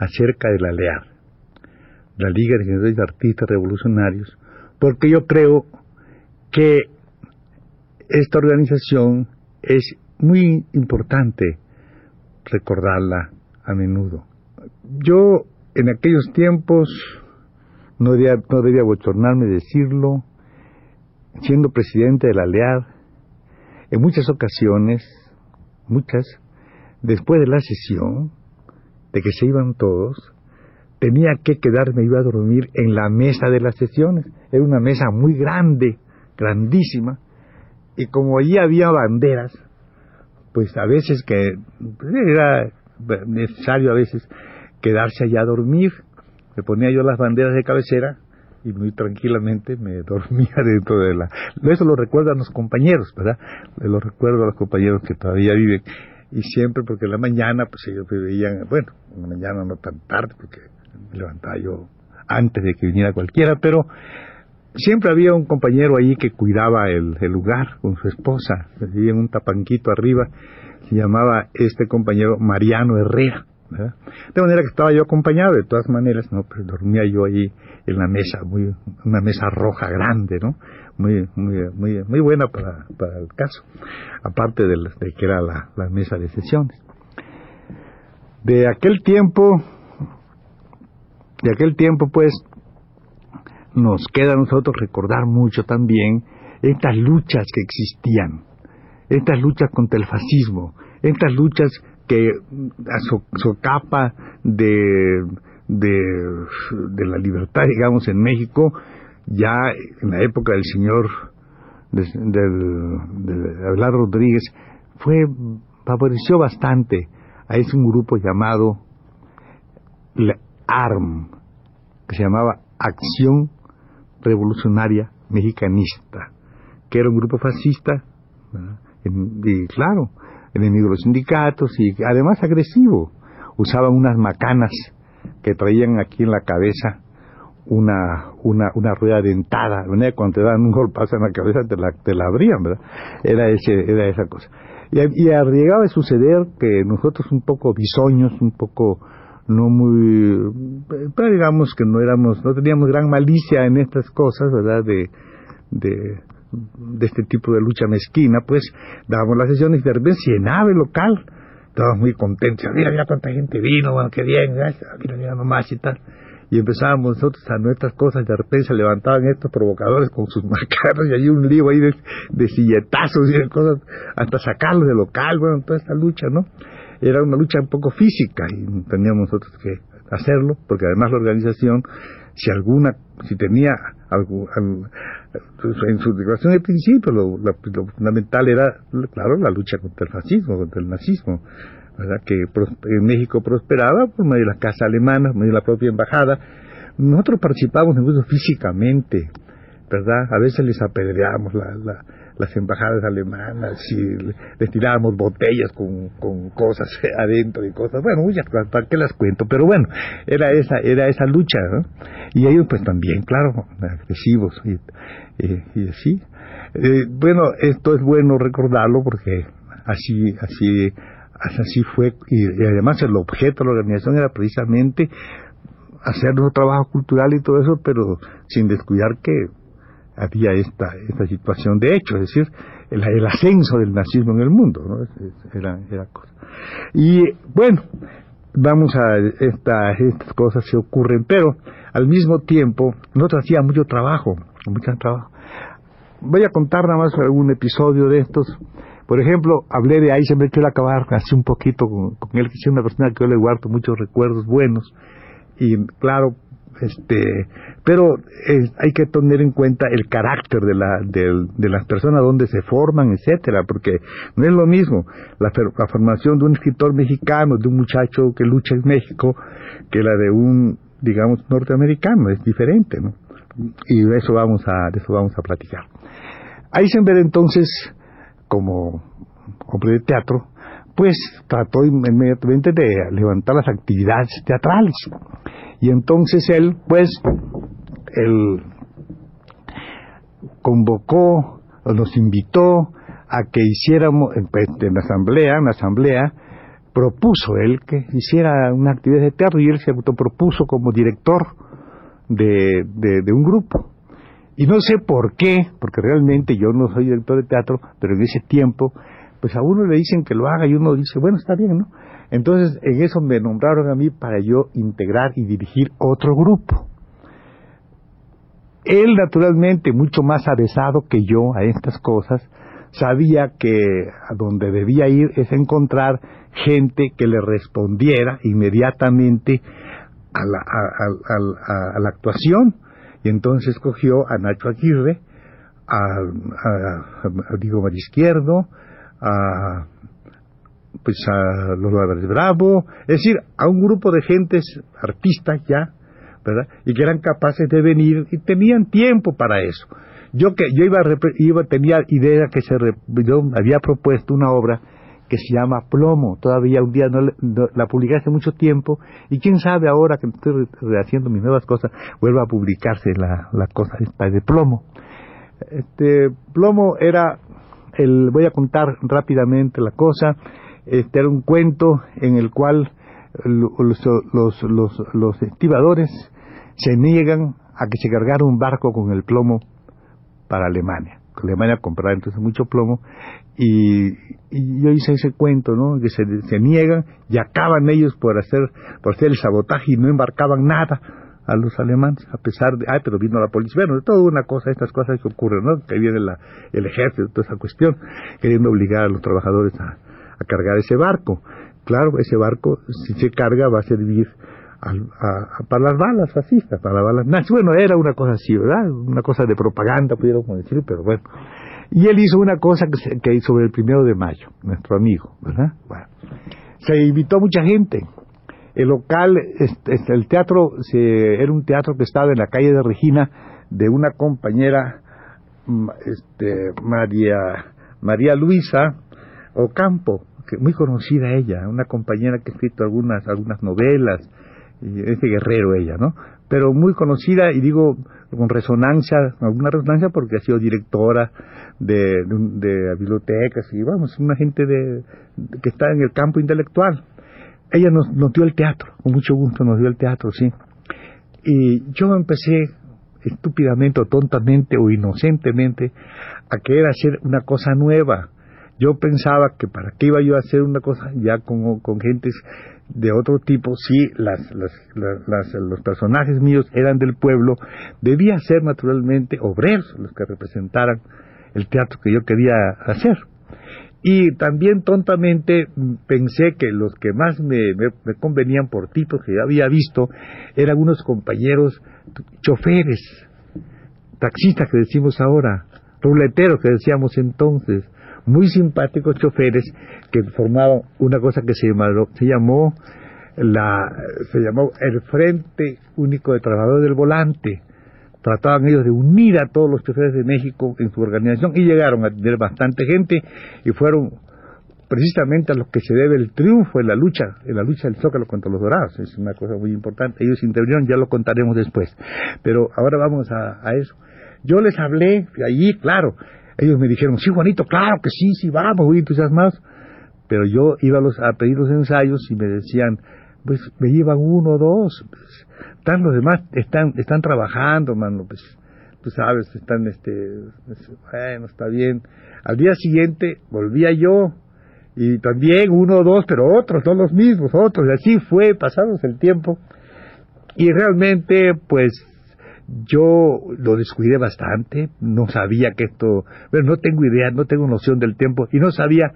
acerca de la LEAR, la Liga de Generadores de Artistas Revolucionarios, porque yo creo que esta organización es muy importante recordarla a menudo. Yo en aquellos tiempos, no debía, no debía bochornarme decirlo, siendo presidente de la LEAD, en muchas ocasiones, muchas, después de la sesión, de que se iban todos, tenía que quedarme, iba a dormir en la mesa de las sesiones. Era una mesa muy grande, grandísima, y como allí había banderas, pues a veces que pues, era necesario a veces quedarse allá a dormir. Me ponía yo las banderas de cabecera y muy tranquilamente me dormía dentro de la... Eso lo recuerdan los compañeros, ¿verdad? Lo recuerdo a los compañeros que todavía viven. Y siempre porque en la mañana, pues ellos me veían, bueno, en la mañana no tan tarde, porque me levantaba yo antes de que viniera cualquiera, pero siempre había un compañero ahí que cuidaba el, lugar con su esposa, vivía en un tapanquito arriba, se llamaba este compañero Mariano Herrera. De manera que estaba yo acompañado, de todas maneras, no, pero dormía yo ahí en la mesa, muy, una mesa roja grande, ¿no? Muy, muy, muy, muy buena para, para el caso, aparte de, de que era la, la mesa de sesiones. De aquel tiempo, de aquel tiempo, pues, nos queda a nosotros recordar mucho también estas luchas que existían, estas luchas contra el fascismo, estas luchas que a socapa de, de, la libertad, digamos, en México, ya en la época del señor de, de, Rodríguez, fue, favoreció bastante a ese grupo llamado la ARM, que se llamaba Acción revolucionaria mexicanista, que era un grupo fascista, y claro, enemigo de los sindicatos y además agresivo. Usaban unas macanas que traían aquí en la cabeza una, una, una rueda dentada, cuando te dan un golpazo en la cabeza te la, te la abrían, ¿verdad? Era, ese, era esa cosa. Y, y llegaba a suceder que nosotros un poco bisoños, un poco no muy, pero digamos que no éramos, no teníamos gran malicia en estas cosas, ¿verdad? De, de, de este tipo de lucha mezquina, pues dábamos las sesiones y de repente llenaba el local, estábamos muy contentos, mira, mira cuánta gente vino, bueno, qué bien, mira, mira nomás y tal. Y empezábamos nosotros a nuestras cosas, de repente se levantaban estos provocadores con sus marcados y hay un lío ahí de, de silletazos y de cosas, hasta sacarlos del local, bueno, toda esta lucha, ¿no? era una lucha un poco física y teníamos nosotros que hacerlo, porque además la organización, si alguna, si tenía algo, en su declaración de principio, lo, fundamental era, claro, la lucha contra el fascismo, contra el nazismo, ¿verdad? que en México prosperaba por medio de la casa alemana, por medio de la propia embajada. Nosotros participábamos en eso físicamente, ¿verdad? A veces les apedreábamos la las embajadas alemanas y les tirábamos botellas con, con cosas adentro y cosas, bueno, muchas ¿para qué las cuento? Pero bueno, era esa, era esa lucha, ¿no? Y ellos pues también, claro, agresivos y, y, así. Eh, bueno, esto es bueno recordarlo porque así, así, así fue y, además el objeto de la organización era precisamente hacer un trabajo cultural y todo eso, pero sin descuidar que había esta, esta situación de hecho, es decir, el, ascenso del nazismo en el mundo, ¿no? Era, era cosa. Y bueno, vamos a esta, estas cosas se ocurren, pero al mismo tiempo nosotros hacíamos mucho trabajo, mucho trabajo. Voy a contar nada más algún episodio de estos. Por ejemplo, hablé de me quiero acabar así un poquito con, él, que es una persona que yo le guardo muchos recuerdos buenos. Y claro, este, pero eh, hay que tener en cuenta el carácter de, la, de, las personas donde se forman, etcétera, porque no es lo mismo la, la, formación de un escritor mexicano, de un muchacho que lucha en México, que la de un, digamos, norteamericano, es diferente, ¿no? Y de eso vamos a, de eso vamos a platicar. Eisenberg entonces, como hombre de teatro, pues trató inmediatamente de levantar las actividades teatrales. Y entonces él, pues, él convocó, nos invitó a que hiciéramos, pues, en la asamblea, en la asamblea, propuso él que hiciera una actividad de teatro y él se autopropuso como director de, de un grupo. Y no sé por qué, porque realmente yo no soy director de teatro, pero en ese tiempo pues a uno le dicen que lo haga y uno dice, bueno, está bien, ¿no? Entonces, en eso me nombraron a mí para yo integrar y dirigir otro grupo. Él, naturalmente, mucho más avesado que yo a estas cosas, sabía que a donde debía ir es encontrar gente que le respondiera inmediatamente a la, a, la actuación. Y entonces escogió a Nacho Aguirre, a, a Diego Marisquierdo, a pues a los Álvarez Bravo, es decir, a un grupo de gentes artistas ya, ¿verdad? Y que eran capaces de venir y tenían tiempo para eso. Yo que yo iba, iba tenía idea que se yo había propuesto una obra que se llama Plomo. Todavía un día no, la publiqué hace mucho tiempo y quién sabe ahora que estoy rehaciendo mis nuevas cosas vuelva a publicarse la, la cosa esta de Plomo. Este Plomo era voy a contar rápidamente la cosa. Este era un cuento en el cual los, los, los, los estibadores se niegan a que se cargara un barco con el plomo para Alemania. Alemania compraba entonces mucho plomo y, yo hice ese cuento, ¿no? Que se, se niegan y acaban ellos por hacer, por hacer el sabotaje y no embarcaban nada a los alemanes, a pesar de, ay, pero vino la policía, bueno, toda una cosa, estas cosas que ocurren, ¿no? Que viene la, el ejército, toda esa cuestión, queriendo obligar a los trabajadores a, cargar ese barco. Claro, ese barco, si se carga, va a servir para las balas fascistas, para las balas nazis. Bueno, era una cosa así, ¿verdad? Una cosa de propaganda, pudiéramos decir, pero bueno. Y él hizo una cosa que, que sobre el primero de mayo, nuestro amigo, ¿verdad? Bueno, se invitó mucha gente, el local, este, el teatro, era un teatro que estaba en la calle de Regina de una compañera, mm, este, María, María Luisa Ocampo, muy conocida ella, una compañera que ha escrito algunas, algunas novelas, y es de guerrero ella, ¿no? Pero muy conocida y digo con resonancia, alguna resonancia porque ha sido directora de, de, bibliotecas y vamos, una gente de, que está en el campo intelectual ella nos, dio el teatro, con mucho gusto nos dio el teatro, sí. Y yo empecé estúpidamente o tontamente o inocentemente a querer hacer una cosa nueva. Yo pensaba que para qué iba yo a hacer una cosa ya con, con gentes de otro tipo, si las, las, las, los personajes míos eran del pueblo, debía ser naturalmente obreros los que representaran el teatro que yo quería hacer. Y también tontamente pensé que los que más me, convenían por tipos que ya había visto eran unos compañeros choferes, taxistas que decimos ahora, ruleteros que decíamos entonces, muy simpáticos choferes que formaban una cosa que se llamó, se llamó la se llamó el Frente Único de Trabajadores del Volante trataban ellos de unir a todos los choferes de México en su organización y llegaron a tener bastante gente y fueron precisamente a los que se debe el triunfo en la lucha, en la lucha del Zócalo contra los Dorados. Es una cosa muy importante. Ellos intervinieron, ya lo contaremos después. Pero ahora vamos a, a eso. Yo les hablé allí, claro. Ellos me dijeron, sí, Juanito, claro que sí, sí, vamos, muy entusiasmados. Pero yo iba a, los, a pedir los ensayos y me decían, pues me llevan uno o dos. Pues, están los demás, están, están trabajando, mano, pues, tú sabes, están, este, pues, bueno, está bien. Al día siguiente volvía yo, y también uno o dos, pero otros, no los mismos, otros, y así fue, pasados el tiempo, y realmente, pues, yo lo descuidé bastante, no sabía que esto, bueno, no tengo idea, no tengo noción del tiempo, y no sabía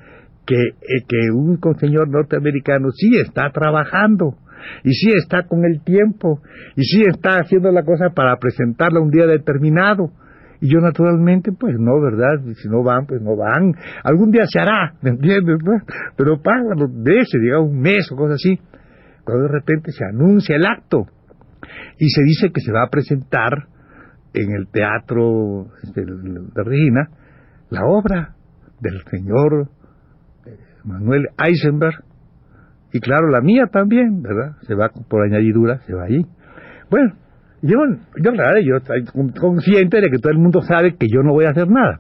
que, eh, que un señor norteamericano sí está trabajando, y sí está con el tiempo, y sí está haciendo la cosa para presentarla un día determinado. Y yo naturalmente, pues no, ¿verdad? Si no van, pues no van. Algún día se hará, ¿me entiendes? Pero pagan los meses, digamos un mes o cosas así. Cuando de repente se anuncia el acto y se dice que se va a presentar en el teatro este, de Regina la obra del señor eh, Manuel Eisenberg y claro la mía también, ¿verdad? Se va por añadidura, se va ahí. Bueno, yo, yo, yo estoy consciente de que todo el mundo sabe que yo no voy a hacer nada.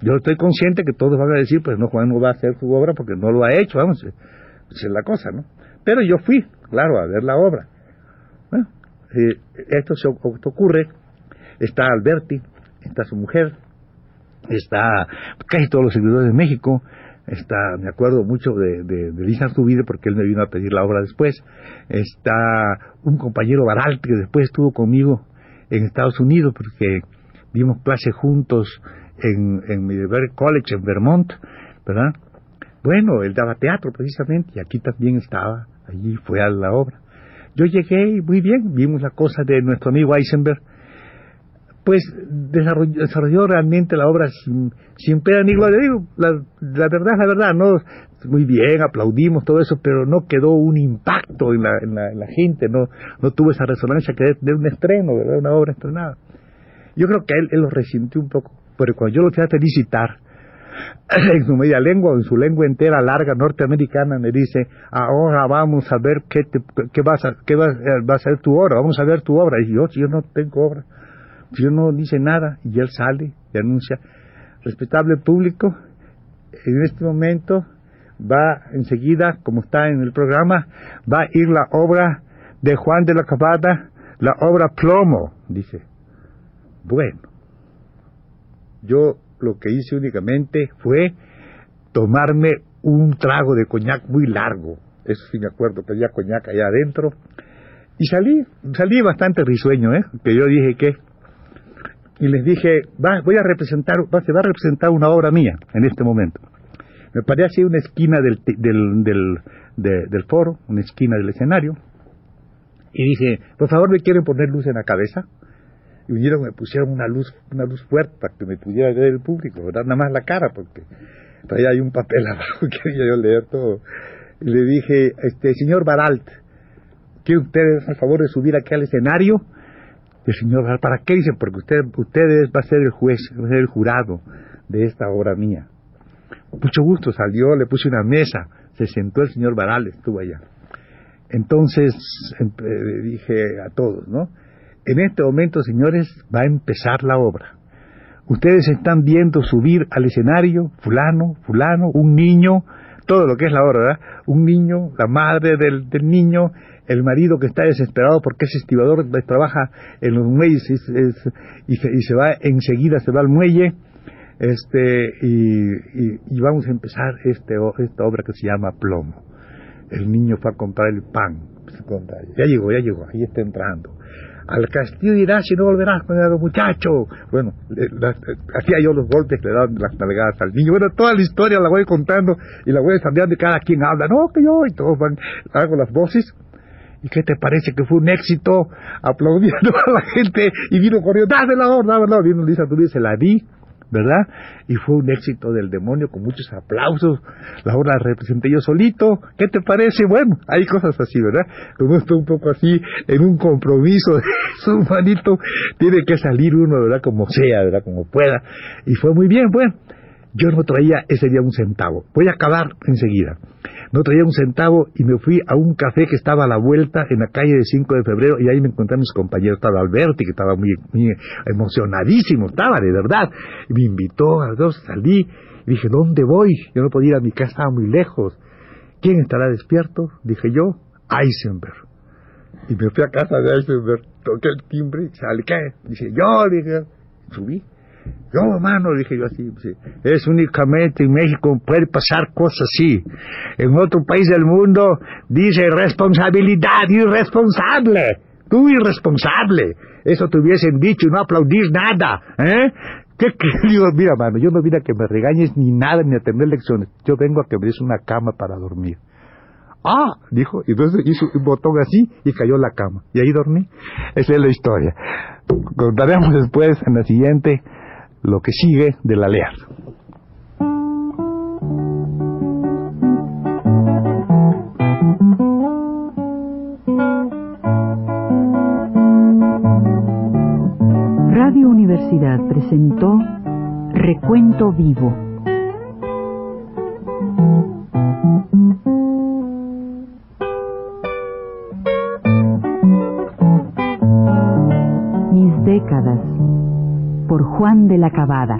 Yo estoy consciente que todos van a decir, pues no, Juan no va a hacer su obra porque no lo ha hecho, vamos, es la cosa, ¿no? Pero yo fui, claro, a ver la obra. Eh, esto se ocurre, está Alberti, está su mujer, está casi todos los seguidores de México, está, me acuerdo mucho de, de, de Lisa Zubide porque él me vino a pedir la obra después, está un compañero Baral que después estuvo conmigo en Estados Unidos porque dimos clase juntos en, en Middlebury College en Vermont, ¿verdad? Bueno, él daba teatro precisamente y aquí también estaba, allí fue a la obra. Yo llegué y muy bien, vimos la cosa de nuestro amigo Eisenberg, pues desarrolló, desarrolló, realmente la obra sin, sin pena ni gloria. Digo, la, verdad, la verdad, no, muy bien, aplaudimos todo eso, pero no quedó un impacto en la, en la, en la gente, no, no tuvo esa resonancia que de un estreno, ¿verdad? Una obra estrenada. Yo creo que él, él lo resintió un poco, pero cuando yo lo fui a felicitar, en su media lengua, en su lengua entera larga norteamericana, me dice, ahora vamos a ver qué, qué, vas a, qué va, va, a ser tu obra, vamos a ver tu obra. Y yo, yo no tengo obra, yo no dice nada, y él sale y anuncia, respetable público, en este momento va enseguida, como está en el programa, va a ir la obra de Juan de la Cabada, la obra Plomo, dice. Bueno, yo lo que hice únicamente fue tomarme un trago de coñac muy largo, eso sí me acuerdo había coñac allá adentro, y salí, salí bastante risueño, ¿eh? que yo dije que, y les dije, va, voy a representar, va, se va a representar una obra mía en este momento. Me paré así una esquina del, del, del, de, del foro, una esquina del escenario, y dije, por favor, ¿me quieren poner luz en la cabeza? Y vinieron me pusieron una luz una luz fuerte para que me pudiera ver el público, ¿verdad? nada más la cara, porque todavía hay un papel abajo que quería yo leer todo. Y le dije, este señor Baralt, ¿quiere usted a favor de subir aquí al escenario? El señor Baralt, ¿para qué? Dice, porque usted, usted va a ser el juez, va a ser el jurado de esta obra mía. Mucho gusto, salió, le puse una mesa, se sentó el señor Baral, estuvo allá. Entonces eh, dije a todos, ¿no? En este momento, señores, va a empezar la obra. Ustedes están viendo subir al escenario fulano, fulano, un niño, todo lo que es la obra, ¿verdad? Un niño, la madre del, del niño, el marido que está desesperado porque es estibador, trabaja en los muelles es, es, y, se, y, se, va enseguida, se va al muelle, este, y, y, y vamos a empezar este, esta obra que se llama Plomo. El niño fue a comprar el pan. Ya llegó, ya llegó, ahí está entrando al castillo irás y no volverás con el muchacho. Bueno, hacía yo los golpes, le daban las nalgadas al niño. Bueno, toda la historia la voy contando y la voy desarrollando y cada quien habla, no, que yo, y todos van, hago las voces. ¿Y qué te parece que fue un éxito? Aplaudiendo a la gente y vino corriendo, dame la orden, dame la. Vino Lisa se la di ¿verdad? Y fue un éxito del demonio con muchos aplausos. La obra la representé yo solito. ¿Qué te parece? Bueno, hay cosas así, ¿verdad? Como estoy un poco así en un compromiso de su manito, tiene que salir uno, ¿verdad? Como sea, ¿verdad? Como pueda. Y fue muy bien, bueno. Yo no traía ese día un centavo. Voy a acabar enseguida. No traía un centavo y me fui a un café que estaba a la vuelta en la calle de 5 de febrero y ahí me encontré a mis compañeros. Estaba Alberti, que estaba muy, emocionadísimo, estaba de verdad. Y me invitó a dos, salí y dije, ¿dónde voy? Yo no podía ir a mi casa, estaba muy lejos. ¿Quién estará despierto? Dije yo, Eisenberg. Y me fui a casa de Eisenberg, toqué el timbre, sale, ¿qué? Dice, yo, dije, subí. Yo, hermano, dije yo así, sí. es únicamente en México puede pasar cosas así. En otro país del mundo dice responsabilidad, irresponsable. Tú irresponsable. Eso te hubiesen dicho y no aplaudir nada. ¿eh? ¿Qué, qué? Digo, mira, mano, yo no vine a que me regañes ni nada ni a tener lecciones. Yo vengo a que me des una cama para dormir. ¡Ah! Dijo, y entonces hizo un botón así y cayó la cama. Y ahí dormí. Esa es la historia. Contaremos después en la siguiente lo que sigue de la LEAR. Radio Universidad presentó Recuento Vivo. Juan de la Cabada.